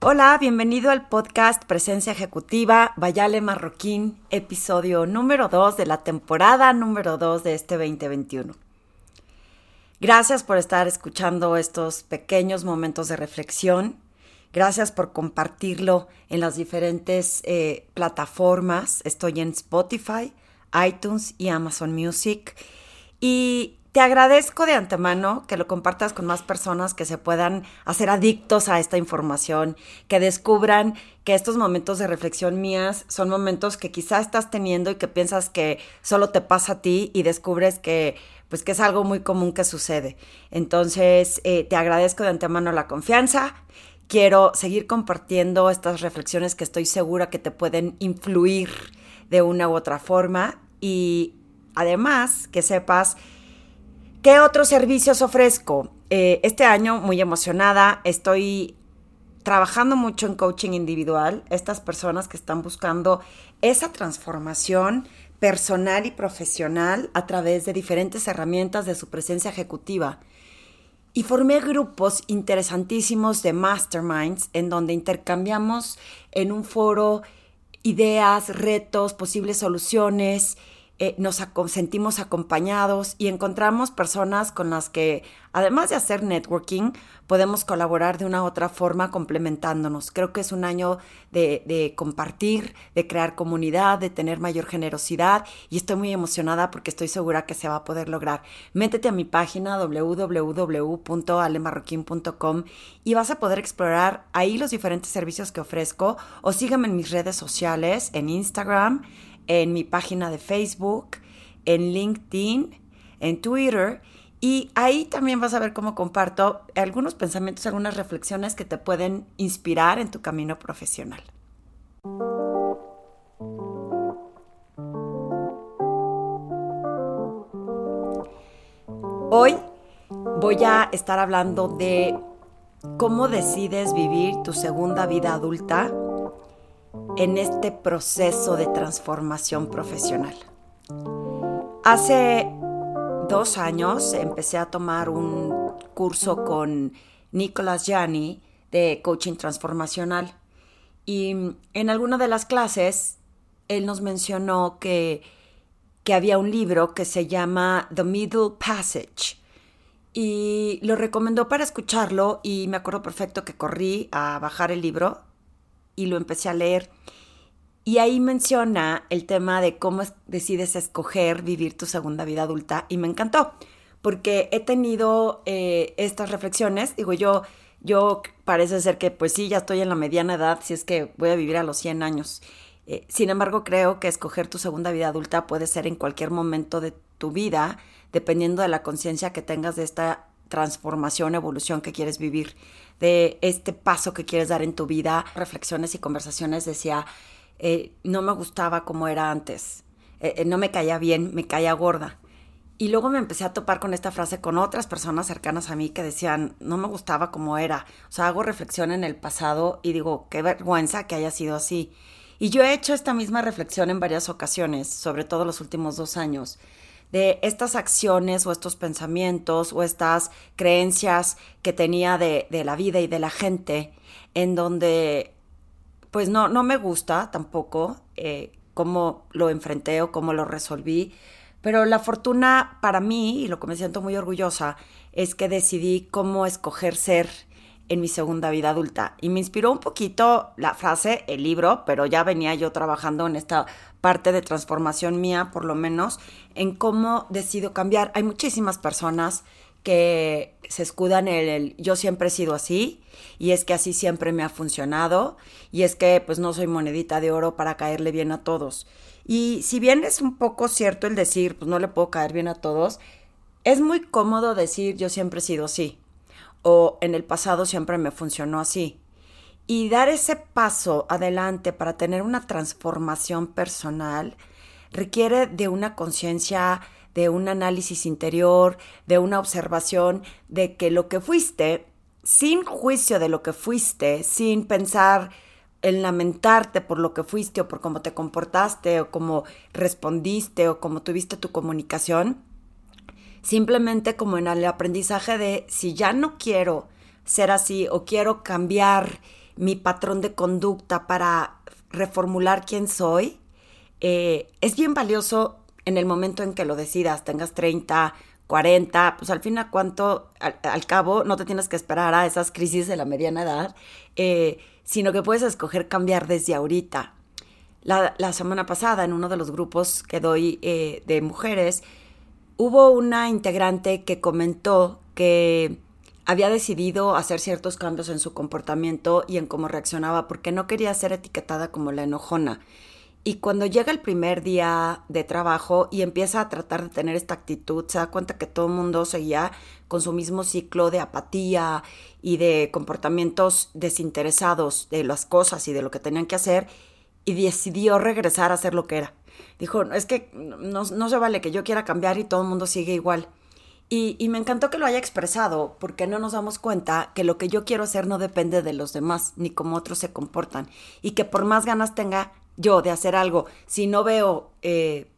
Hola, bienvenido al podcast Presencia Ejecutiva Vayale Marroquín, episodio número 2 de la temporada número 2 de este 2021. Gracias por estar escuchando estos pequeños momentos de reflexión. Gracias por compartirlo en las diferentes eh, plataformas. Estoy en Spotify, iTunes y Amazon Music. Y te agradezco de antemano que lo compartas con más personas que se puedan hacer adictos a esta información, que descubran que estos momentos de reflexión mías son momentos que quizás estás teniendo y que piensas que solo te pasa a ti y descubres que pues que es algo muy común que sucede. Entonces, eh, te agradezco de antemano la confianza. Quiero seguir compartiendo estas reflexiones que estoy segura que te pueden influir de una u otra forma y además que sepas ¿Qué otros servicios ofrezco? Eh, este año, muy emocionada, estoy trabajando mucho en coaching individual. Estas personas que están buscando esa transformación personal y profesional a través de diferentes herramientas de su presencia ejecutiva. Y formé grupos interesantísimos de masterminds en donde intercambiamos en un foro ideas, retos, posibles soluciones eh, nos sentimos acompañados y encontramos personas con las que, además de hacer networking, podemos colaborar de una u otra forma complementándonos. Creo que es un año de, de, compartir, de crear comunidad, de tener mayor generosidad y estoy muy emocionada porque estoy segura que se va a poder lograr. Métete a mi página www.alemarroquín.com y vas a poder explorar ahí los diferentes servicios que ofrezco o sígueme en mis redes sociales, en Instagram, en mi página de Facebook, en LinkedIn, en Twitter. Y ahí también vas a ver cómo comparto algunos pensamientos, algunas reflexiones que te pueden inspirar en tu camino profesional. Hoy voy a estar hablando de cómo decides vivir tu segunda vida adulta en este proceso de transformación profesional. Hace dos años empecé a tomar un curso con Nicolás Gianni de coaching transformacional y en alguna de las clases él nos mencionó que, que había un libro que se llama The Middle Passage y lo recomendó para escucharlo y me acuerdo perfecto que corrí a bajar el libro y lo empecé a leer. Y ahí menciona el tema de cómo decides escoger vivir tu segunda vida adulta y me encantó, porque he tenido eh, estas reflexiones, digo yo, yo parece ser que pues sí, ya estoy en la mediana edad, si es que voy a vivir a los 100 años. Eh, sin embargo, creo que escoger tu segunda vida adulta puede ser en cualquier momento de tu vida, dependiendo de la conciencia que tengas de esta transformación, evolución que quieres vivir de este paso que quieres dar en tu vida, reflexiones y conversaciones, decía, eh, no me gustaba como era antes, eh, eh, no me caía bien, me caía gorda. Y luego me empecé a topar con esta frase con otras personas cercanas a mí que decían, no me gustaba como era. O sea, hago reflexión en el pasado y digo, qué vergüenza que haya sido así. Y yo he hecho esta misma reflexión en varias ocasiones, sobre todo los últimos dos años de estas acciones o estos pensamientos o estas creencias que tenía de, la vida y de la gente, en donde pues no, no me gusta tampoco eh, cómo lo enfrenté o cómo lo resolví, pero la fortuna para mí, y lo que me siento muy orgullosa, es que decidí cómo escoger ser en mi segunda vida adulta. Y me inspiró un poquito la frase, el libro, pero ya venía yo trabajando en esta parte de transformación mía, por lo menos, en cómo decido cambiar. Hay muchísimas personas que se escudan en el yo siempre he sido así y es que así siempre me ha funcionado y es que pues no soy monedita de oro para caerle bien a todos. Y si bien es un poco cierto el decir pues no le puedo caer bien a todos, es muy cómodo decir yo siempre he sido así o en el pasado siempre me funcionó así. Y dar ese paso adelante para tener una transformación personal requiere de una conciencia, de un análisis interior, de una observación de que lo que fuiste, sin juicio de lo que fuiste, sin pensar en lamentarte por lo que fuiste o por cómo te comportaste o cómo respondiste o cómo tuviste tu comunicación, simplemente como en el aprendizaje de si ya no quiero ser así o quiero cambiar mi patrón de conducta para reformular quién soy, eh, es bien valioso en el momento en que lo decidas, tengas 30, 40, pues al fin a cuánto, al, cabo, no te tienes que esperar a esas crisis de la mediana edad, eh, sino que puedes escoger cambiar desde ahorita. La, semana pasada, en uno de los grupos que doy eh, de mujeres, hubo una integrante que comentó que había decidido hacer ciertos cambios en su comportamiento y en cómo reaccionaba porque no quería ser etiquetada como la enojona. Y cuando llega el primer día de trabajo y empieza a tratar de tener esta actitud, se da cuenta que todo el mundo seguía con su mismo ciclo de apatía y de comportamientos desinteresados de las cosas y de lo que tenían que hacer y decidió regresar a hacer lo que era. Dijo, es que no, se vale que yo quiera cambiar y todo el mundo sigue igual. Y, y, me encantó que lo haya expresado, porque no nos damos cuenta que lo que yo quiero hacer no depende de los demás, ni cómo otros se comportan. Y que por más ganas tenga, yo de hacer algo, si no veo eh,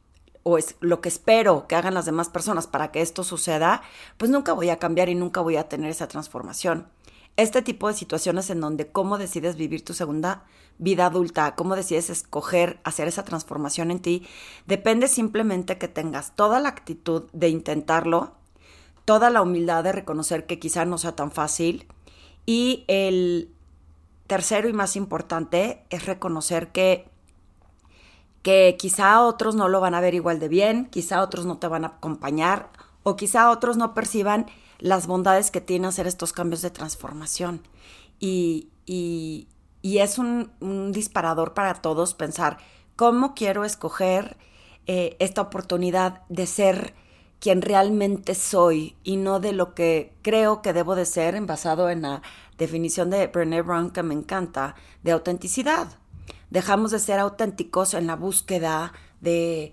o es lo que espero que hagan las demás personas para que esto suceda, pues nunca voy a cambiar y nunca voy a tener esa transformación. Este tipo de situaciones en donde cómo decides vivir tu segunda vida adulta, cómo decides escoger hacer esa transformación en ti, depende simplemente que tengas toda la actitud de intentarlo, toda la humildad de reconocer que quizá no sea tan fácil y el tercero y más importante es reconocer que que quizá otros no lo van a ver igual de bien, quizá otros no te van a acompañar o quizá otros no perciban las bondades que tiene hacer estos cambios de transformación. Y, y, es un, disparador para todos pensar cómo quiero escoger eh, esta oportunidad de ser quien realmente soy y no de lo que creo que debo de ser, basado en la definición de Brené Brown que me encanta, de autenticidad dejamos de ser auténticos en la búsqueda de,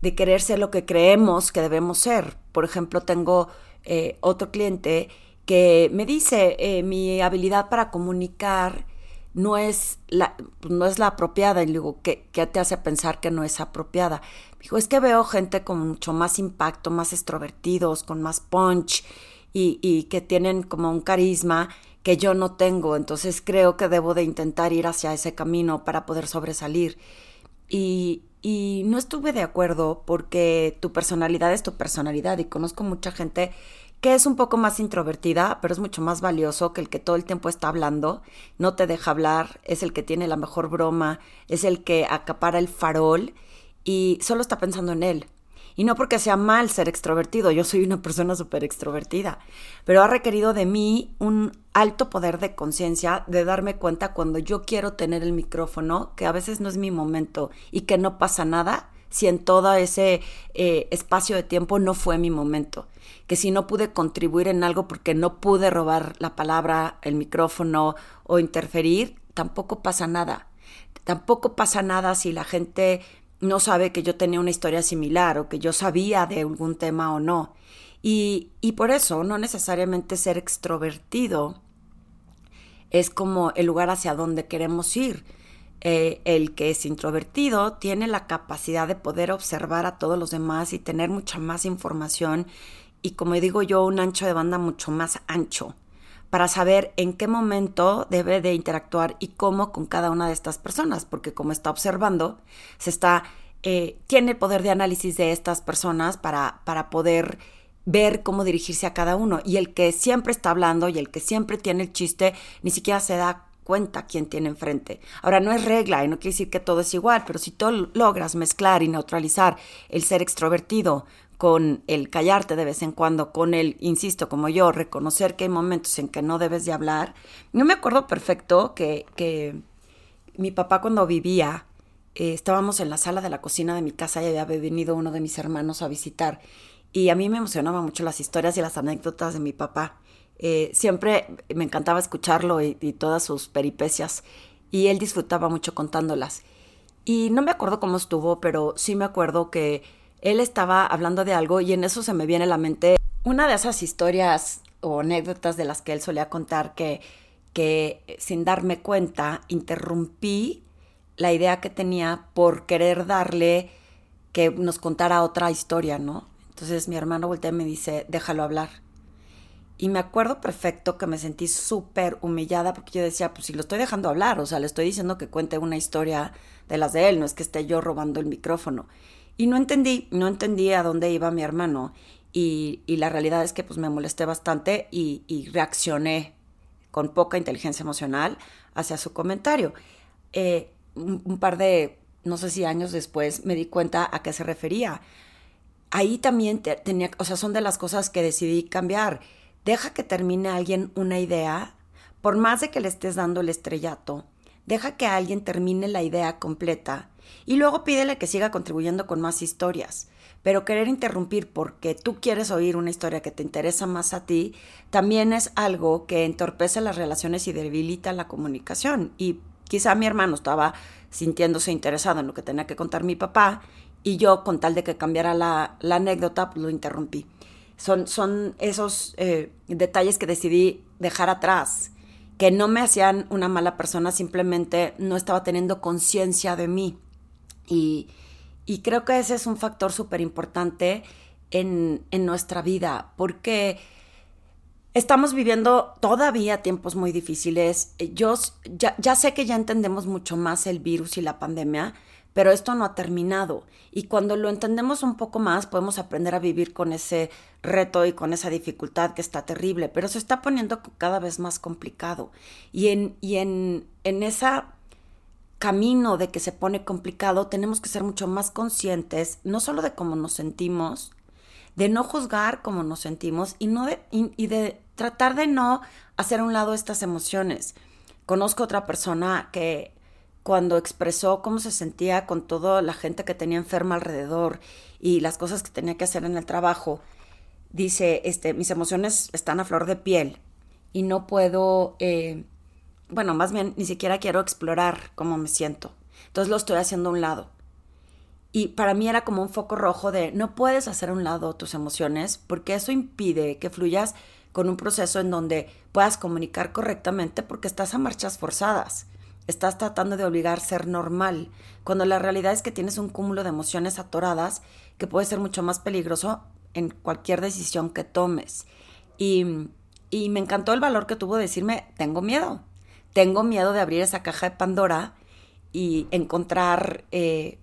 de querer ser lo que creemos que debemos ser. Por ejemplo, tengo eh, otro cliente que me dice, eh, mi habilidad para comunicar no es la, no es la apropiada. Y le digo, ¿qué, ¿qué, te hace pensar que no es apropiada? Me dijo, es que veo gente con mucho más impacto, más extrovertidos, con más punch y, y que tienen como un carisma que yo no tengo, entonces creo que debo de intentar ir hacia ese camino para poder sobresalir. Y, y no estuve de acuerdo porque tu personalidad es tu personalidad y conozco mucha gente que es un poco más introvertida, pero es mucho más valioso que el que todo el tiempo está hablando, no te deja hablar, es el que tiene la mejor broma, es el que acapara el farol y solo está pensando en él. Y no porque sea mal ser extrovertido, yo soy una persona súper extrovertida, pero ha requerido de mí un alto poder de conciencia de darme cuenta cuando yo quiero tener el micrófono, que a veces no es mi momento y que no pasa nada si en todo ese eh, espacio de tiempo no fue mi momento. Que si no pude contribuir en algo porque no pude robar la palabra, el micrófono o interferir, tampoco pasa nada. Tampoco pasa nada si la gente no sabe que yo tenía una historia similar o que yo sabía de algún tema o no. Y, y por eso no necesariamente ser extrovertido es como el lugar hacia donde queremos ir. Eh, el que es introvertido tiene la capacidad de poder observar a todos los demás y tener mucha más información y como digo yo, un ancho de banda mucho más ancho para saber en qué momento debe de interactuar y cómo con cada una de estas personas, porque como está observando, se está, eh, tiene el poder de análisis de estas personas para, para poder ver cómo dirigirse a cada uno. Y el que siempre está hablando y el que siempre tiene el chiste, ni siquiera se da cuenta quién tiene enfrente. Ahora, no es regla y no quiere decir que todo es igual, pero si tú logras mezclar y neutralizar el ser extrovertido con el callarte de vez en cuando, con el, insisto, como yo, reconocer que hay momentos en que no debes de hablar. Yo me acuerdo perfecto que, que mi papá cuando vivía, eh, estábamos en la sala de la cocina de mi casa y había venido uno de mis hermanos a visitar. Y a mí me emocionaban mucho las historias y las anécdotas de mi papá. Eh, siempre me encantaba escucharlo y, y todas sus peripecias. Y él disfrutaba mucho contándolas. Y no me acuerdo cómo estuvo, pero sí me acuerdo que él estaba hablando de algo y en eso se me viene a la mente una de esas historias o anécdotas de las que él solía contar que, que sin darme cuenta interrumpí la idea que tenía por querer darle que nos contara otra historia, ¿no? Entonces mi hermano voltea y me dice, déjalo hablar. Y me acuerdo perfecto que me sentí súper humillada porque yo decía, pues si lo estoy dejando hablar, o sea, le estoy diciendo que cuente una historia de las de él, no es que esté yo robando el micrófono. Y no entendí, no entendí a dónde iba mi hermano. Y, la realidad es que pues me molesté bastante y, reaccioné con poca inteligencia emocional hacia su comentario. Eh, un, par de, no sé si años después, me di cuenta a qué se refería. Ahí también tenía, o sea, son de las cosas que decidí cambiar. Deja que termine alguien una idea, por más de que le estés dando el estrellato, deja que alguien termine la idea completa y luego pídele que siga contribuyendo con más historias. Pero querer interrumpir porque tú quieres oír una historia que te interesa más a ti, también es algo que entorpece las relaciones y debilita la comunicación. Y quizá mi hermano estaba sintiéndose interesado en lo que tenía que contar mi papá y yo, con tal de que cambiara la, anécdota, pues lo interrumpí. Son, son esos eh, detalles que decidí dejar atrás, que no me hacían una mala persona, simplemente no estaba teniendo conciencia de mí. Y, creo que ese es un factor súper importante en, nuestra vida, porque estamos viviendo todavía tiempos muy difíciles. Yo ya, ya sé que ya entendemos mucho más el virus y la pandemia, pero esto no ha terminado. Y cuando lo entendemos un poco más, podemos aprender a vivir con ese reto y con esa dificultad que está terrible, pero se está poniendo cada vez más complicado. Y en, y en, en ese camino de que se pone complicado, tenemos que ser mucho más conscientes, no solo de cómo nos sentimos, de no juzgar cómo nos sentimos y, no de, y de tratar de no hacer a un lado estas emociones. Conozco otra persona que cuando expresó cómo se sentía con toda la gente que tenía enferma alrededor y las cosas que tenía que hacer en el trabajo, dice, este, mis emociones están a flor de piel y no puedo, eh, bueno, más bien ni siquiera quiero explorar cómo me siento. Entonces lo estoy haciendo a un lado. Y para mí era como un foco rojo de no puedes hacer a un lado tus emociones porque eso impide que fluyas con un proceso en donde puedas comunicar correctamente porque estás a marchas forzadas. Estás tratando de obligar a ser normal, cuando la realidad es que tienes un cúmulo de emociones atoradas que puede ser mucho más peligroso en cualquier decisión que tomes. Y, y me encantó el valor que tuvo decirme, tengo miedo, tengo miedo de abrir esa caja de Pandora y encontrar, eh,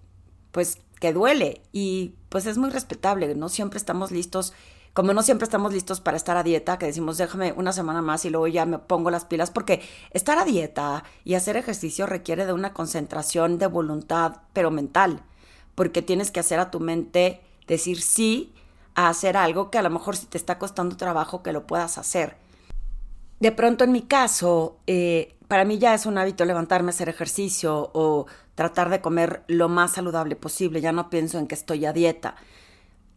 pues, que duele. Y pues es muy respetable, no siempre estamos listos como no siempre estamos listos para estar a dieta, que decimos déjame una semana más y luego ya me pongo las pilas, porque estar a dieta y hacer ejercicio requiere de una concentración de voluntad, pero mental, porque tienes que hacer a tu mente decir sí a hacer algo que a lo mejor si te está costando trabajo que lo puedas hacer. De pronto en mi caso, eh, para mí ya es un hábito levantarme a hacer ejercicio o tratar de comer lo más saludable posible, ya no pienso en que estoy a dieta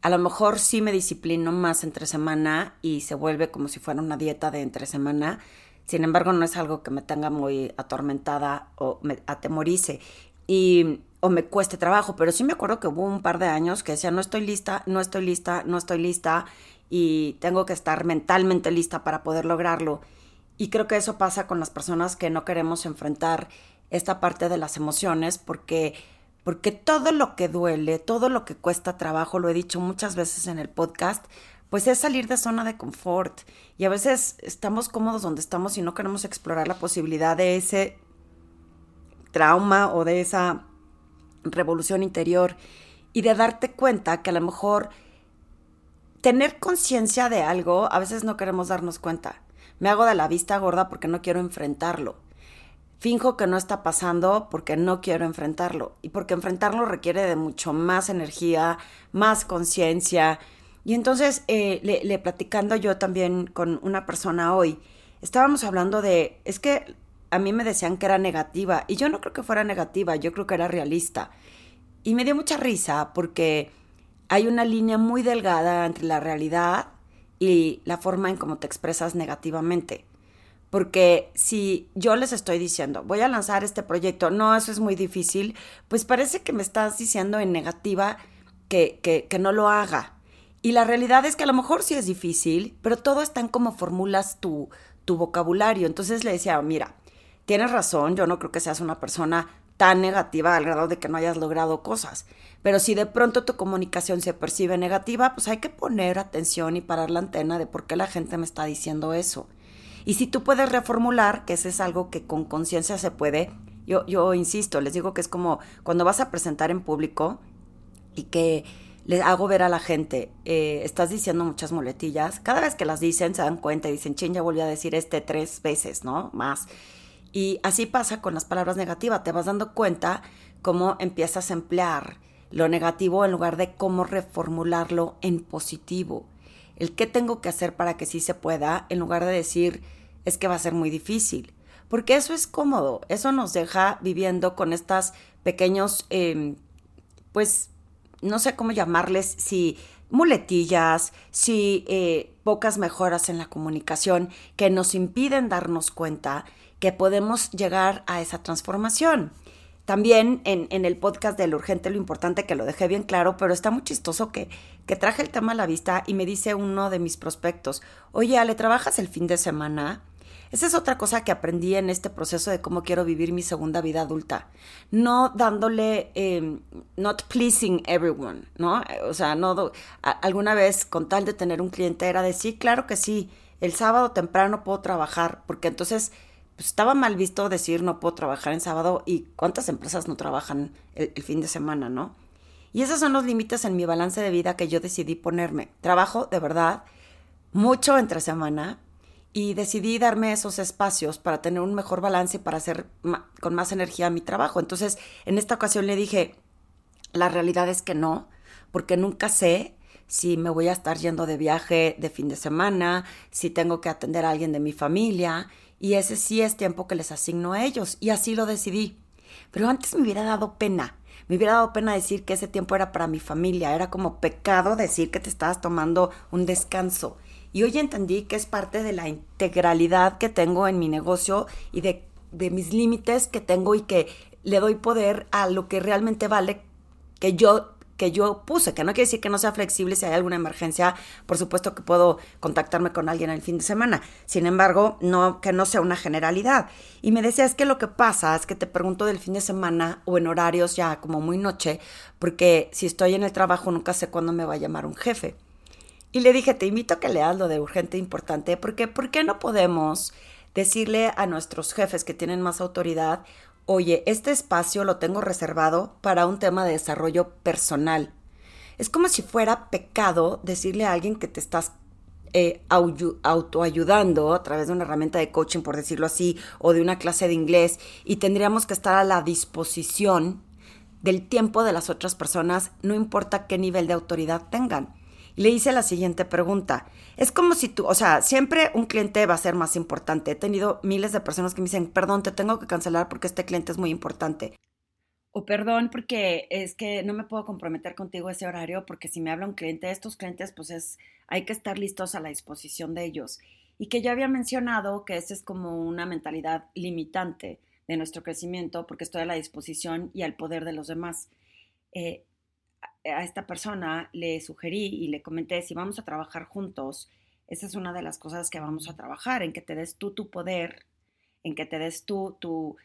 a lo mejor sí me disciplino más entre semana y se vuelve como si fuera una dieta de entre semana. Sin embargo, no es algo que me tenga muy atormentada o me atemorice y, o me cueste trabajo. Pero sí me acuerdo que hubo un par de años que decía, no estoy lista, no estoy lista, no estoy lista y tengo que estar mentalmente lista para poder lograrlo. Y creo que eso pasa con las personas que no queremos enfrentar esta parte de las emociones porque porque todo lo que duele, todo lo que cuesta trabajo, lo he dicho muchas veces en el podcast, pues es salir de zona de confort. Y a veces estamos cómodos donde estamos y no queremos explorar la posibilidad de ese trauma o de esa revolución interior y de darte cuenta que a lo mejor tener conciencia de algo, a veces no queremos darnos cuenta. Me hago de la vista gorda porque no quiero enfrentarlo. Finjo que no está pasando porque no quiero enfrentarlo y porque enfrentarlo requiere de mucho más energía, más conciencia. Y entonces, eh, le, platicando yo también con una persona hoy, estábamos hablando de, es que a mí me decían que era negativa y yo no creo que fuera negativa, yo creo que era realista. Y me dio mucha risa porque hay una línea muy delgada entre la realidad y la forma en cómo te expresas negativamente. Porque si yo les estoy diciendo, voy a lanzar este proyecto, no, eso es muy difícil, pues parece que me estás diciendo en negativa que, que, que no lo haga. Y la realidad es que a lo mejor sí es difícil, pero todo está en cómo formulas tu, tu vocabulario. Entonces le decía, mira, tienes razón, yo no creo que seas una persona tan negativa al grado de que no hayas logrado cosas. Pero si de pronto tu comunicación se percibe negativa, pues hay que poner atención y parar la antena de por qué la gente me está diciendo eso. Y si tú puedes reformular, que eso es algo que con conciencia se puede, yo, yo insisto, les digo que es como cuando vas a presentar en público y que le hago ver a la gente, eh, estás diciendo muchas muletillas, cada vez que las dicen se dan cuenta y dicen, ching, ya volví a decir este tres veces, ¿no? Más. Y así pasa con las palabras negativas, te vas dando cuenta cómo empiezas a emplear lo negativo en lugar de cómo reformularlo en positivo. El qué tengo que hacer para que sí se pueda, en lugar de decir, es que va a ser muy difícil. Porque eso es cómodo, eso nos deja viviendo con estas pequeños, em, pues, no sé cómo llamarles, si muletillas, si eh, pocas mejoras en la comunicación que nos impiden darnos cuenta que podemos llegar a esa transformación. También en, en, el podcast de lo urgente, lo importante, que lo dejé bien claro, pero está muy chistoso que, que traje el tema a la vista y me dice uno de mis prospectos, oye, ¿le trabajas el fin de semana? Esa es otra cosa que aprendí en este proceso de cómo quiero vivir mi segunda vida adulta. No dándole, eh, not pleasing everyone, ¿no? O sea, no, alguna vez con tal de tener un cliente era de sí, claro que sí, el sábado temprano puedo trabajar, porque entonces pues, estaba mal visto decir no puedo trabajar en sábado y cuántas empresas no trabajan el, el fin de semana, ¿no? Y esos son los límites en mi balance de vida que yo decidí ponerme. Trabajo de verdad mucho entre semana, y decidí darme esos espacios para tener un mejor balance y para hacer con más energía mi trabajo. Entonces, en esta ocasión le dije, la realidad es que no, porque nunca sé si me voy a estar yendo de viaje de fin de semana, si tengo que atender a alguien de mi familia, y ese sí es tiempo que les asigno a ellos, y así lo decidí. Pero antes me hubiera dado pena, me hubiera dado pena decir que ese tiempo era para mi familia, era como pecado decir que te estabas tomando un descanso. Y hoy entendí que es parte de la integralidad que tengo en mi negocio y de, mis límites que tengo y que le doy poder a lo que realmente vale que yo que yo puse, que no quiere decir que no sea flexible si hay alguna emergencia, por supuesto que puedo contactarme con alguien el fin de semana. Sin embargo, no que no sea una generalidad. Y me decía, es que lo que pasa es que te pregunto del fin de semana o en horarios ya como muy noche, porque si estoy en el trabajo nunca sé cuándo me va a llamar un jefe. Y le dije, te invito a que leas lo de urgente e importante, porque ¿por qué no podemos decirle a nuestros jefes que tienen más autoridad, oye, este espacio lo tengo reservado para un tema de desarrollo personal? Es como si fuera pecado decirle a alguien que te estás eh, autoayudando a través de una herramienta de coaching, por decirlo así, o de una clase de inglés, y tendríamos que estar a la disposición del tiempo de las otras personas, no importa qué nivel de autoridad tengan le hice la siguiente pregunta. Es como si tú, o sea, siempre un cliente va a ser más importante. He tenido miles de personas que me dicen, perdón, te tengo que cancelar porque este cliente es muy importante. O perdón porque es que no me puedo comprometer contigo ese horario porque si me habla un cliente, estos clientes pues es, hay que estar listos a la disposición de ellos. Y que ya había mencionado que esa es como una mentalidad limitante de nuestro crecimiento porque estoy a la disposición y al poder de los demás. Eh, a esta persona le sugerí y le comenté, si vamos a trabajar juntos, esa es una de las cosas que vamos a trabajar, en que te des tú tu poder, en que te des tú tu,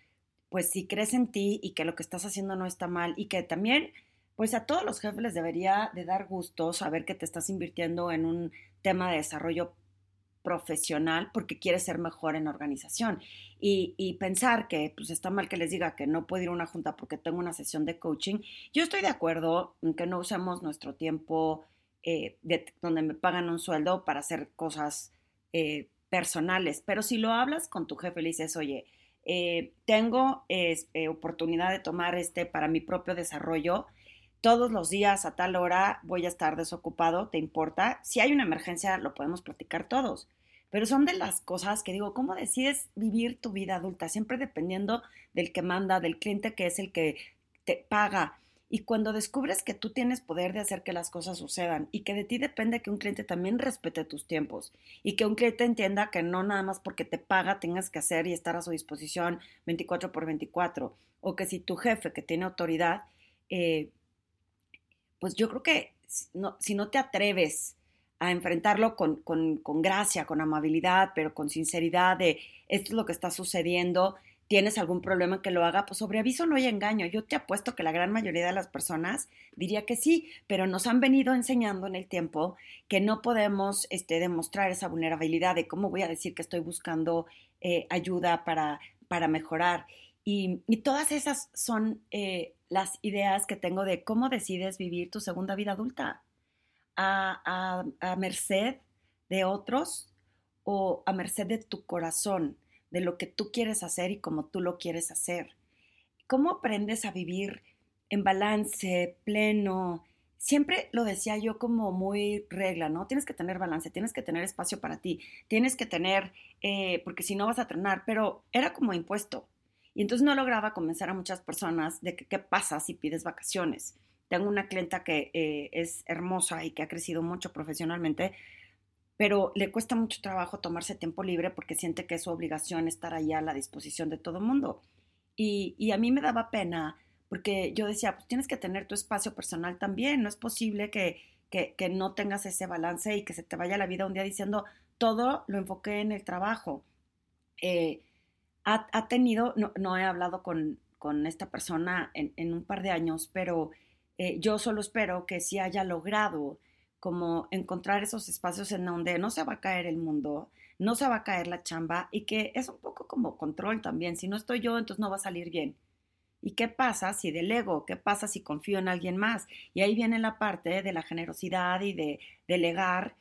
pues si crees en ti y que lo que estás haciendo no está mal y que también, pues a todos los jefes les debería de dar gusto saber que te estás invirtiendo en un tema de desarrollo profesional porque quiere ser mejor en organización. Y, pensar que pues está mal que les diga que no puedo ir a una junta porque tengo una sesión de coaching, yo estoy de acuerdo en que no usemos nuestro tiempo eh, donde me pagan un sueldo para hacer cosas eh, personales, pero si lo hablas con tu jefe le dices, oye, eh, tengo oportunidad de tomar este para mi propio desarrollo, todos los días a tal hora voy a estar desocupado, ¿te importa? Si hay una emergencia, lo podemos platicar todos. Pero son de las cosas que digo, ¿cómo decides vivir tu vida adulta? Siempre dependiendo del que manda, del cliente que es el que te paga. Y cuando descubres que tú tienes poder de hacer que las cosas sucedan y que de ti depende que un cliente también respete tus tiempos y que un cliente entienda que no nada más porque te paga tengas que hacer y estar a su disposición 24 por 24 o que si tu jefe que tiene autoridad, eh, pues yo creo que si no te atreves a enfrentarlo con, con, con, gracia, con amabilidad, pero con sinceridad de esto es lo que está sucediendo, tienes algún problema que lo haga, pues sobre aviso no hay engaño. Yo te apuesto que la gran mayoría de las personas diría que sí, pero nos han venido enseñando en el tiempo que no podemos este, demostrar esa vulnerabilidad de cómo voy a decir que estoy buscando eh, ayuda para, para mejorar. Y, todas esas son eh, las ideas que tengo de cómo decides vivir tu segunda vida adulta. A, a, merced de otros o a merced de tu corazón de lo que tú quieres hacer y como tú lo quieres hacer. ¿Cómo aprendes a vivir en balance, pleno? Siempre lo decía yo como muy regla, ¿no? Tienes que tener balance, tienes que tener espacio para ti, tienes que tener, eh, porque si no vas a trenar, pero era como impuesto. Y entonces no lograba convencer a muchas personas de que qué pasa si pides vacaciones. Tengo una clienta que eh, es hermosa y que ha crecido mucho profesionalmente, pero le cuesta mucho trabajo tomarse tiempo libre porque siente que es su obligación estar ahí a la disposición de todo el mundo. Y, a mí me daba pena porque yo decía, pues tienes que tener tu espacio personal también, no es posible que, no tengas ese balance y que se te vaya la vida un día diciendo, todo lo enfoqué en el trabajo. Eh, ha, tenido, no, he hablado con, esta persona en, un par de años, pero eh, yo solo espero que sí haya logrado como encontrar esos espacios en donde no se va a caer el mundo, no se va a caer la chamba y que es un poco como control también. Si no estoy yo, entonces no va a salir bien. ¿Y qué pasa si delego? ¿Qué pasa si confío en alguien más? Y ahí viene la parte de la generosidad y de delegar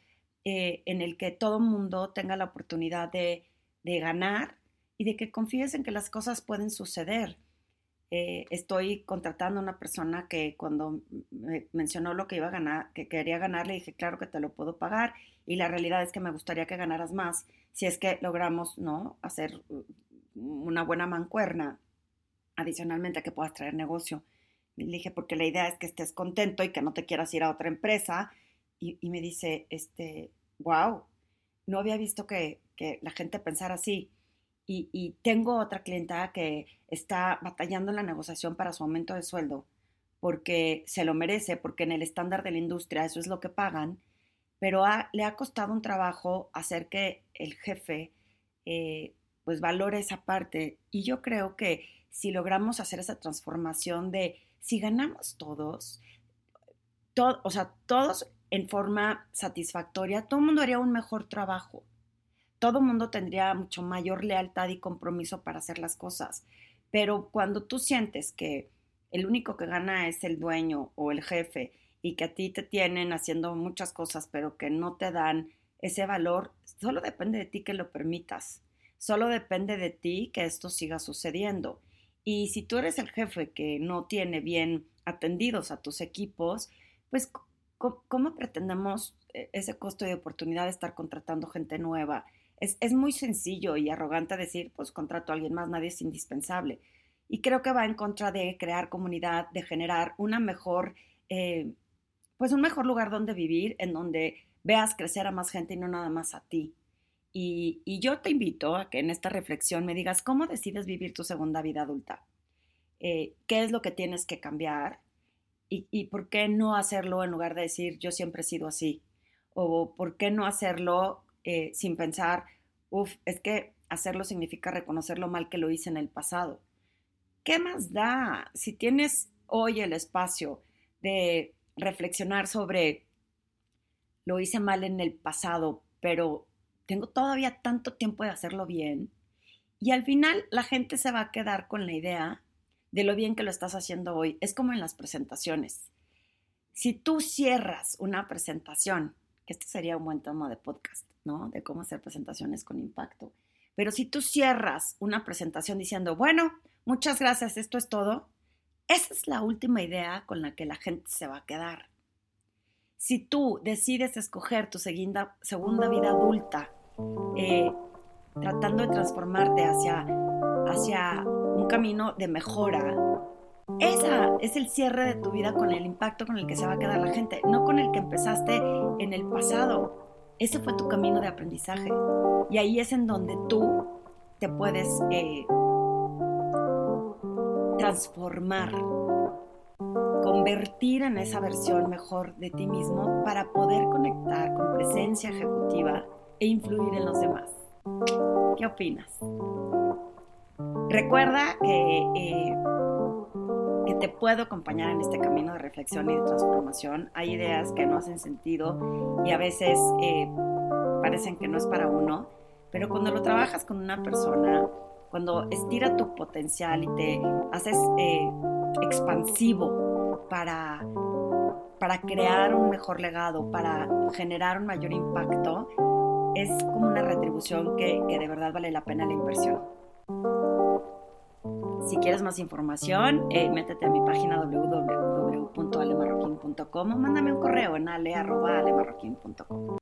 eh, en el que todo mundo tenga la oportunidad de ganar y de que confíes en que las cosas pueden suceder. Eh, estoy contratando a una persona que cuando me mencionó lo que iba a ganar, que quería ganar, le dije, claro que te lo puedo pagar y la realidad es que me gustaría que ganaras más si es que logramos, ¿no? Hacer una buena mancuerna, adicionalmente a que puedas traer negocio. Le dije, porque la idea es que estés contento y que no te quieras ir a otra empresa. Y, me dice, este, wow, no había visto que, que la gente pensara así. Y, tengo otra clienta que está batallando en la negociación para su aumento de sueldo porque se lo merece, porque en el estándar de la industria eso es lo que pagan, pero le ha costado un trabajo hacer que el jefe eh, pues valore esa parte. Y yo creo que si logramos hacer esa transformación de si ganamos todos, o sea, todos en forma satisfactoria, todo el mundo haría un mejor trabajo todo mundo tendría mucho mayor lealtad y compromiso para hacer las cosas. Pero cuando tú sientes que el único que gana es el dueño o el jefe y que a ti te tienen haciendo muchas cosas, pero que no te dan ese valor, solo depende de ti que lo permitas. Solo depende de ti que esto siga sucediendo. Y si tú eres el jefe que no tiene bien atendidos a tus equipos, pues ¿cómo, pretendemos eh, ese costo de oportunidad de estar contratando gente nueva? Es, muy sencillo y arrogante decir, pues contrato a alguien más, nadie es indispensable. Y creo que va en contra de crear comunidad, de generar una mejor, eh, pues un mejor lugar donde vivir, en donde veas crecer a más gente y no nada más a ti. Y, yo te invito a que en esta reflexión me digas cómo decides vivir tu segunda vida adulta. Eh, ¿Qué es lo que tienes que cambiar? Y, y, por qué no hacerlo en lugar de decir yo siempre he sido así? ¿O por qué no hacerlo eh, sin pensar, uff, es que hacerlo significa reconocer lo mal que lo hice en el pasado. ¿Qué más da si tienes hoy el espacio de reflexionar sobre lo hice mal en el pasado, pero tengo todavía tanto tiempo de hacerlo bien? Y al final la gente se va a quedar con la idea de lo bien que lo estás haciendo hoy. Es como en las presentaciones. Si tú cierras una presentación, que este sería un buen tema de podcast, de cómo hacer presentaciones con impacto. Pero si tú cierras una presentación diciendo, bueno, muchas gracias, esto es todo, esa es la última idea con la que la gente se va a quedar. Si tú decides escoger tu segunda, segunda vida adulta, eh, tratando de transformarte hacia, hacia un camino de mejora, esa es el cierre de tu vida con el impacto con el que se va a quedar la gente, no con el que empezaste en el pasado. Ese fue tu camino de aprendizaje. Y ahí es en donde tú te puedes eh, transformar, convertir en esa versión mejor de ti mismo para poder conectar con presencia ejecutiva e influir en los demás. ¿Qué opinas? Recuerda que, eh, que te puedo acompañar en este camino de reflexión y de transformación. Hay ideas que no hacen sentido y a veces eh, parecen que no es para uno, pero cuando lo trabajas con una persona, cuando estira tu potencial y te haces eh, expansivo para, para crear un mejor legado, para generar un mayor impacto, es como una retribución que, que de verdad vale la pena la inversión. Si quieres más información, eh, métete a mi página www.alemarroquín.com o mándame un correo en ale.alemarroquín.com.